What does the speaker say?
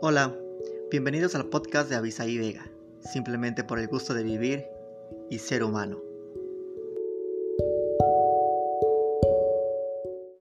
Hola, bienvenidos al podcast de Avisaí Vega, simplemente por el gusto de vivir y ser humano.